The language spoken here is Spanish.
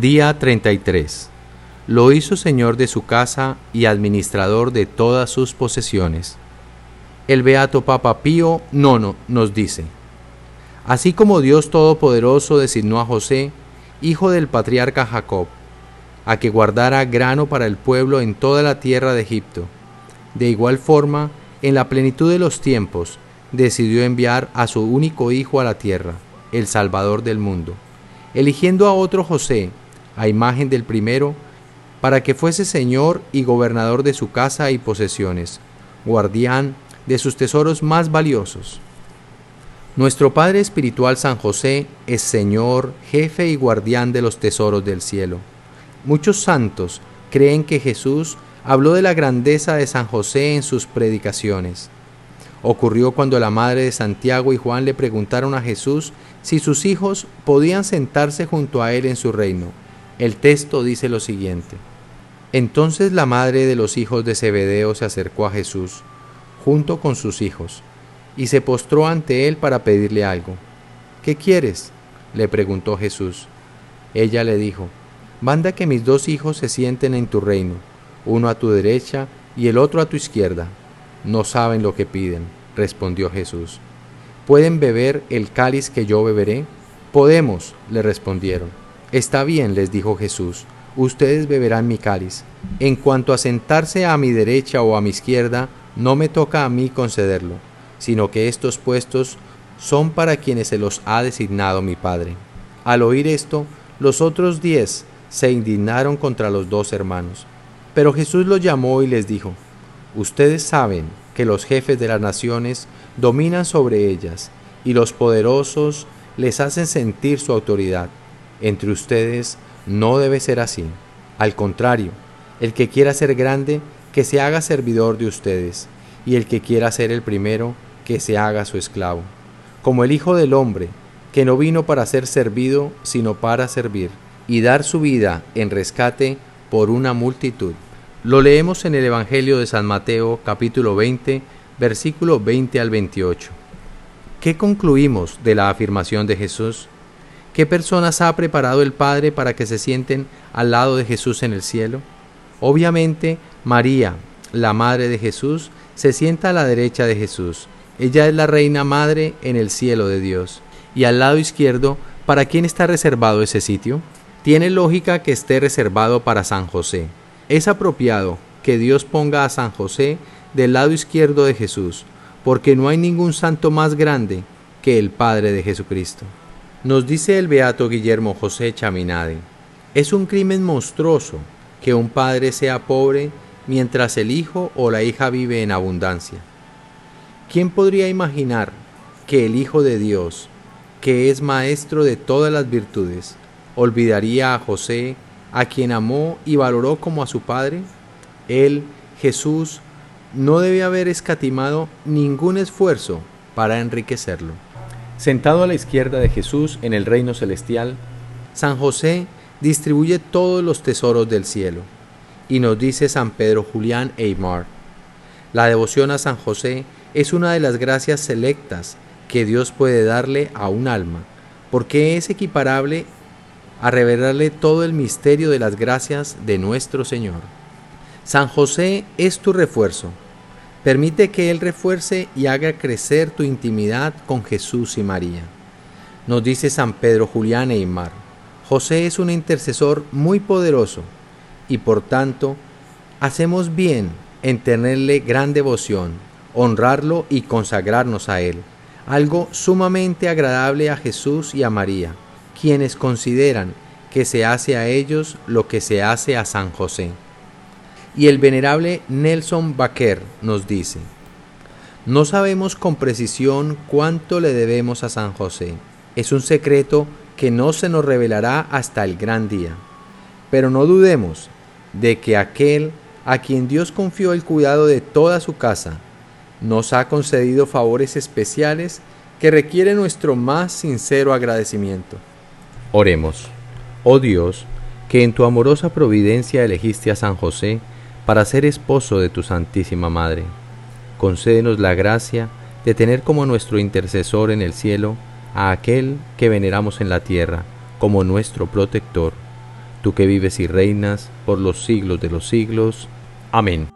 Día 33. Lo hizo señor de su casa y administrador de todas sus posesiones. El beato Papa Pío IX nos dice, Así como Dios Todopoderoso designó a José, hijo del patriarca Jacob, a que guardara grano para el pueblo en toda la tierra de Egipto, de igual forma, en la plenitud de los tiempos, decidió enviar a su único hijo a la tierra, el Salvador del mundo, eligiendo a otro José, a imagen del primero, para que fuese señor y gobernador de su casa y posesiones, guardián de sus tesoros más valiosos. Nuestro Padre Espiritual San José es Señor, jefe y guardián de los tesoros del cielo. Muchos santos creen que Jesús habló de la grandeza de San José en sus predicaciones. Ocurrió cuando la madre de Santiago y Juan le preguntaron a Jesús si sus hijos podían sentarse junto a él en su reino. El texto dice lo siguiente. Entonces la madre de los hijos de Zebedeo se acercó a Jesús, junto con sus hijos, y se postró ante él para pedirle algo. ¿Qué quieres? le preguntó Jesús. Ella le dijo, Manda que mis dos hijos se sienten en tu reino, uno a tu derecha y el otro a tu izquierda. No saben lo que piden, respondió Jesús. ¿Pueden beber el cáliz que yo beberé? Podemos, le respondieron. Está bien, les dijo Jesús, ustedes beberán mi cáliz. En cuanto a sentarse a mi derecha o a mi izquierda, no me toca a mí concederlo, sino que estos puestos son para quienes se los ha designado mi Padre. Al oír esto, los otros diez se indignaron contra los dos hermanos. Pero Jesús los llamó y les dijo, Ustedes saben que los jefes de las naciones dominan sobre ellas, y los poderosos les hacen sentir su autoridad entre ustedes no debe ser así. Al contrario, el que quiera ser grande, que se haga servidor de ustedes, y el que quiera ser el primero, que se haga su esclavo. Como el Hijo del Hombre, que no vino para ser servido, sino para servir, y dar su vida en rescate por una multitud. Lo leemos en el Evangelio de San Mateo capítulo 20, versículo 20 al 28. ¿Qué concluimos de la afirmación de Jesús? ¿Qué personas ha preparado el Padre para que se sienten al lado de Jesús en el cielo? Obviamente, María, la Madre de Jesús, se sienta a la derecha de Jesús. Ella es la Reina Madre en el cielo de Dios. Y al lado izquierdo, ¿para quién está reservado ese sitio? Tiene lógica que esté reservado para San José. Es apropiado que Dios ponga a San José del lado izquierdo de Jesús, porque no hay ningún santo más grande que el Padre de Jesucristo. Nos dice el beato Guillermo José Chaminade, es un crimen monstruoso que un padre sea pobre mientras el hijo o la hija vive en abundancia. ¿Quién podría imaginar que el Hijo de Dios, que es maestro de todas las virtudes, olvidaría a José, a quien amó y valoró como a su padre? Él, Jesús, no debe haber escatimado ningún esfuerzo para enriquecerlo. Sentado a la izquierda de Jesús en el reino celestial, San José distribuye todos los tesoros del cielo. Y nos dice San Pedro Julián Eymar, la devoción a San José es una de las gracias selectas que Dios puede darle a un alma, porque es equiparable a revelarle todo el misterio de las gracias de nuestro Señor. San José es tu refuerzo, Permite que Él refuerce y haga crecer tu intimidad con Jesús y María. Nos dice San Pedro Julián Eymar, José es un intercesor muy poderoso y por tanto hacemos bien en tenerle gran devoción, honrarlo y consagrarnos a Él, algo sumamente agradable a Jesús y a María, quienes consideran que se hace a ellos lo que se hace a San José. Y el venerable Nelson Baker nos dice, no sabemos con precisión cuánto le debemos a San José. Es un secreto que no se nos revelará hasta el gran día. Pero no dudemos de que aquel a quien Dios confió el cuidado de toda su casa, nos ha concedido favores especiales que requieren nuestro más sincero agradecimiento. Oremos. Oh Dios, que en tu amorosa providencia elegiste a San José, para ser esposo de tu Santísima Madre. Concédenos la gracia de tener como nuestro intercesor en el cielo a aquel que veneramos en la tierra como nuestro protector. tú que vives y reinas por los siglos de los siglos. Amén.